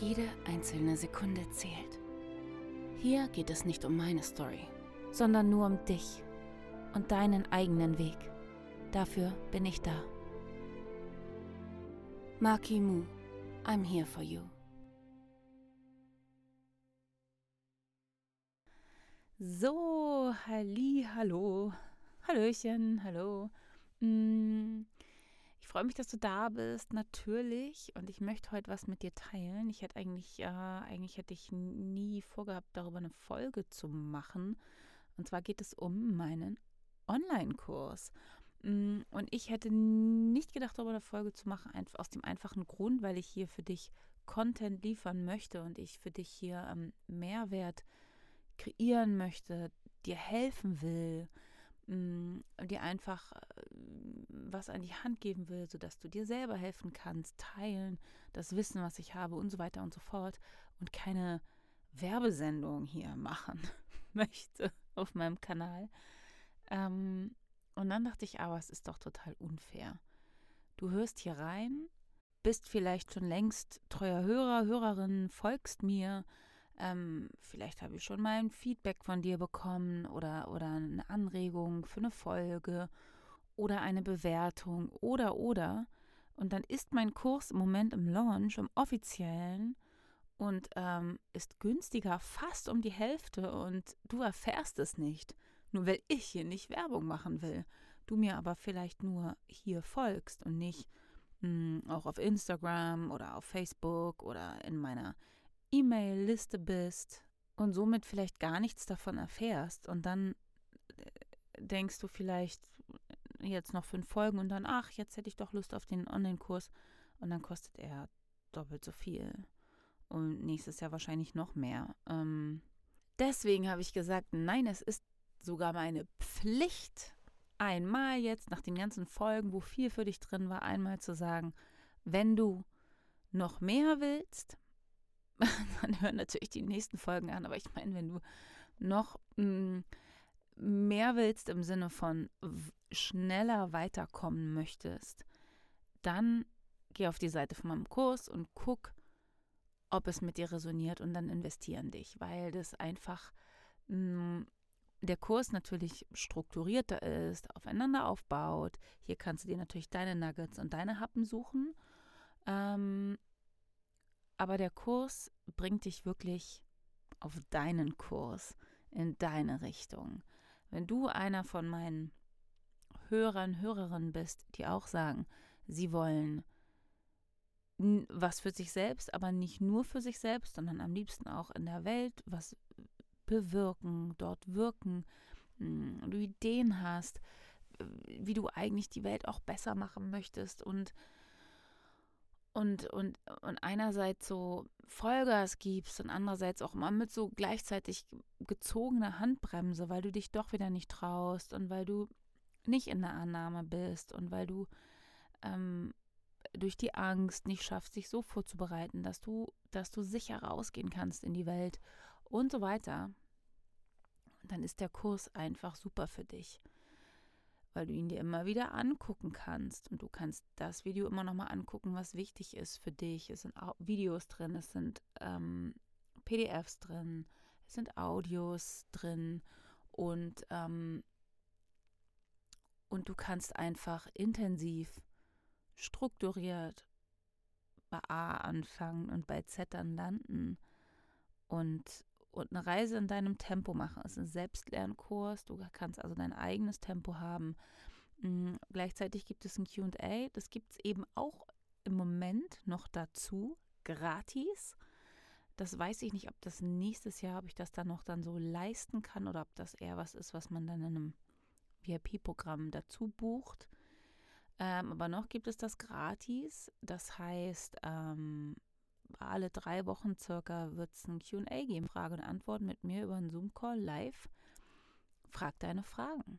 Jede einzelne Sekunde zählt. Hier geht es nicht um meine Story, sondern nur um dich und deinen eigenen Weg. Dafür bin ich da. Maki Mu, I'm here for you. So, halli, hallo. Hallöchen, hallo. Ich freue mich, dass du da bist, natürlich. Und ich möchte heute was mit dir teilen. Ich hätte eigentlich, äh, eigentlich hätte ich nie vorgehabt, darüber eine Folge zu machen. Und zwar geht es um meinen Online-Kurs. Mm, und ich hätte nicht gedacht, darüber eine Folge zu machen, aus dem einfachen Grund, weil ich hier für dich Content liefern möchte und ich für dich hier ähm, Mehrwert kreieren möchte, dir helfen will, mm, dir einfach äh, was an die Hand geben will, sodass du dir selber helfen kannst, teilen, das Wissen, was ich habe und so weiter und so fort und keine Werbesendung hier machen möchte auf meinem Kanal. Ähm, und dann dachte ich, aber es ist doch total unfair. Du hörst hier rein, bist vielleicht schon längst treuer Hörer, Hörerin, folgst mir, ähm, vielleicht habe ich schon mal ein Feedback von dir bekommen oder, oder eine Anregung für eine Folge oder eine Bewertung oder oder. Und dann ist mein Kurs im Moment im Launch, im offiziellen und ähm, ist günstiger fast um die Hälfte und du erfährst es nicht, nur weil ich hier nicht Werbung machen will. Du mir aber vielleicht nur hier folgst und nicht mh, hm, auch auf Instagram oder auf Facebook oder in meiner E-Mail-Liste bist und somit vielleicht gar nichts davon erfährst und dann äh, denkst du vielleicht jetzt noch fünf Folgen und dann, ach, jetzt hätte ich doch Lust auf den Online-Kurs und dann kostet er doppelt so viel und nächstes Jahr wahrscheinlich noch mehr. Ähm, deswegen habe ich gesagt, nein, es ist sogar meine Pflicht, einmal jetzt nach den ganzen Folgen, wo viel für dich drin war, einmal zu sagen, wenn du noch mehr willst, dann hören natürlich die nächsten Folgen an. Aber ich meine, wenn du noch mh, mm, mehr willst im Sinne von schneller weiterkommen möchtest, dann geh auf die Seite von meinem Kurs und guck, ob es mit dir resoniert und dann investieren dich, weil das einfach mh, mm, der Kurs natürlich strukturierter ist, aufeinander aufbaut. Hier kannst du dir natürlich deine Nuggets und deine Happen suchen. Ähm, aber der Kurs bringt dich wirklich auf deinen Kurs, in deine Richtung. Wenn du einer von meinen Hörern, Hörerinnen bist, die auch sagen, sie wollen was für sich selbst, aber nicht nur für sich selbst, sondern am liebsten auch in der Welt was bewirken, dort wirken, hm, du Ideen hast, wie du eigentlich die Welt auch besser machen möchtest und und, und, und einerseits so Vollgas gibst und andererseits auch mal mit so gleichzeitig gezogener Handbremse, weil du dich doch wieder nicht traust und weil du nicht in der Annahme bist und weil du ähm, durch die Angst nicht schaffst, dich so vorzubereiten, dass du, dass du sicher rausgehen kannst in die Welt und so weiter, dann ist der Kurs einfach super für dich weil du ihn dir immer wieder angucken kannst. Und du kannst das Video immer noch mal angucken, was wichtig ist für dich. Es sind Videos drin, es sind ähm, PDFs drin, es sind Audios drin und, ähm, und du kannst einfach intensiv, strukturiert bei A anfangen und bei Z dann landen. Und und eine Reise in deinem Tempo machen. Es ist ein Selbstlernkurs. Du kannst also dein eigenes Tempo haben. Mhm. Gleichzeitig gibt es ein QA. Das gibt es eben auch im Moment noch dazu, gratis. Das weiß ich nicht, ob das nächstes Jahr, ob ich das dann noch dann so leisten kann oder ob das eher was ist, was man dann in einem VIP-Programm dazu bucht. Ähm, aber noch gibt es das gratis. Das heißt, ähm, alle drei Wochen circa wird es ein QA geben, Frage und Antwort mit mir über einen Zoom-Call live. Frag deine Fragen.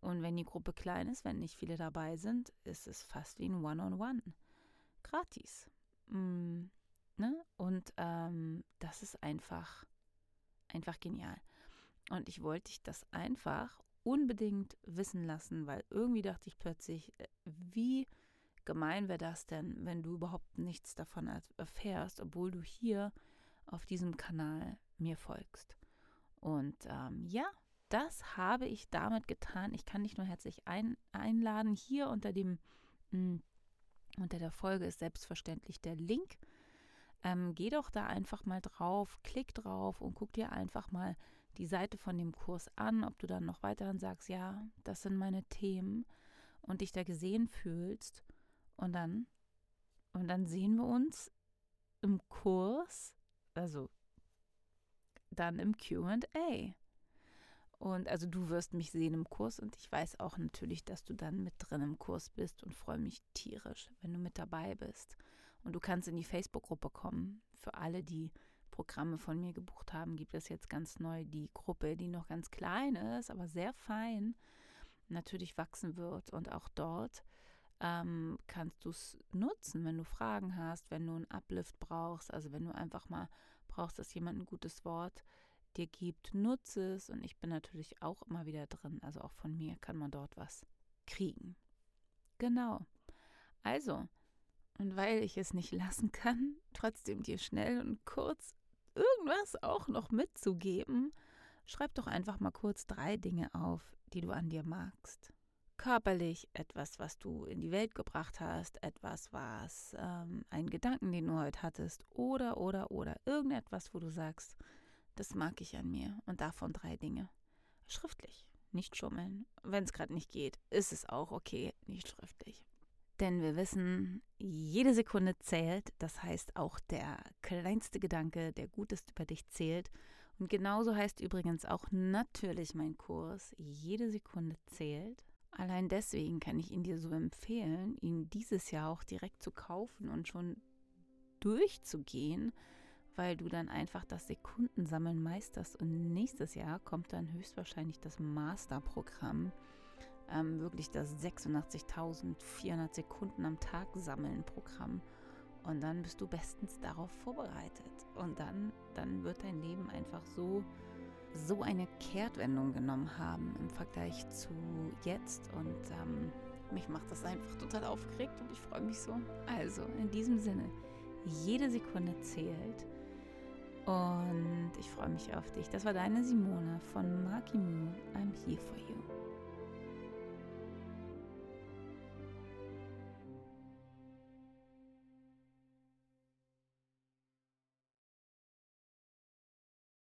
Und wenn die Gruppe klein ist, wenn nicht viele dabei sind, ist es fast wie ein One-on-One. -on -One. Gratis. Mm, ne? Und ähm, das ist einfach, einfach genial. Und ich wollte dich das einfach unbedingt wissen lassen, weil irgendwie dachte ich plötzlich, äh, wie gemein wäre das denn, wenn du überhaupt nichts davon erfährst, obwohl du hier auf diesem Kanal mir folgst. Und ähm, ja, das habe ich damit getan. Ich kann dich nur herzlich ein, einladen. Hier unter dem mh, hm, unter der Folge ist selbstverständlich der Link. Ähm, geh doch da einfach mal drauf, klick drauf und guck dir einfach mal die Seite von dem Kurs an, ob du dann noch weiterhin sagst, ja, das sind meine Themen und dich da gesehen fühlst. Und dann, und dann sehen wir uns im Kurs, also dann im QA. Und also du wirst mich sehen im Kurs und ich weiß auch natürlich, dass du dann mit drin im Kurs bist und freue mich tierisch, wenn du mit dabei bist. Und du kannst in die Facebook-Gruppe kommen. Für alle, die Programme von mir gebucht haben, gibt es jetzt ganz neu die Gruppe, die noch ganz klein ist, aber sehr fein natürlich wachsen wird. Und auch dort ähm, kannst du es nutzen, wenn du Fragen hast, wenn du einen Uplift brauchst, also wenn du einfach mal brauchst, dass jemand ein gutes Wort dir gibt, nutze es. Und ich bin natürlich auch immer wieder drin. Also auch von mir kann man dort was kriegen. Genau. Also, und weil ich es nicht lassen kann, trotzdem dir schnell und kurz irgendwas auch noch mitzugeben, schreib doch einfach mal kurz drei Dinge auf, die du an dir magst. Körperlich etwas, was du in die Welt gebracht hast, etwas, was ähm, ein Gedanken, den du heute hattest, oder, oder, oder irgendetwas, wo du sagst, das mag ich an mir. Und davon drei Dinge. Schriftlich, nicht schummeln. Wenn es gerade nicht geht, ist es auch okay, nicht schriftlich. Denn wir wissen, jede Sekunde zählt. Das heißt, auch der kleinste Gedanke, der Gutes über dich zählt. Und genauso heißt übrigens auch natürlich mein Kurs, jede Sekunde zählt. Allein deswegen kann ich ihn dir so empfehlen, ihn dieses Jahr auch direkt zu kaufen und schon durchzugehen, weil du dann einfach das Sekundensammeln meisterst. Und nächstes Jahr kommt dann höchstwahrscheinlich das Masterprogramm. Ähm, wirklich das 86.400 Sekunden am Tag sammeln Programm. Und dann bist du bestens darauf vorbereitet. Und dann, dann wird dein Leben einfach so, so eine Kehrtwendung genommen haben im Vergleich zu jetzt. Und ähm, mich macht das einfach total aufgeregt und ich freue mich so. Also, in diesem Sinne, jede Sekunde zählt. Und ich freue mich auf dich. Das war deine Simone von Marky Moo. I'm here for you.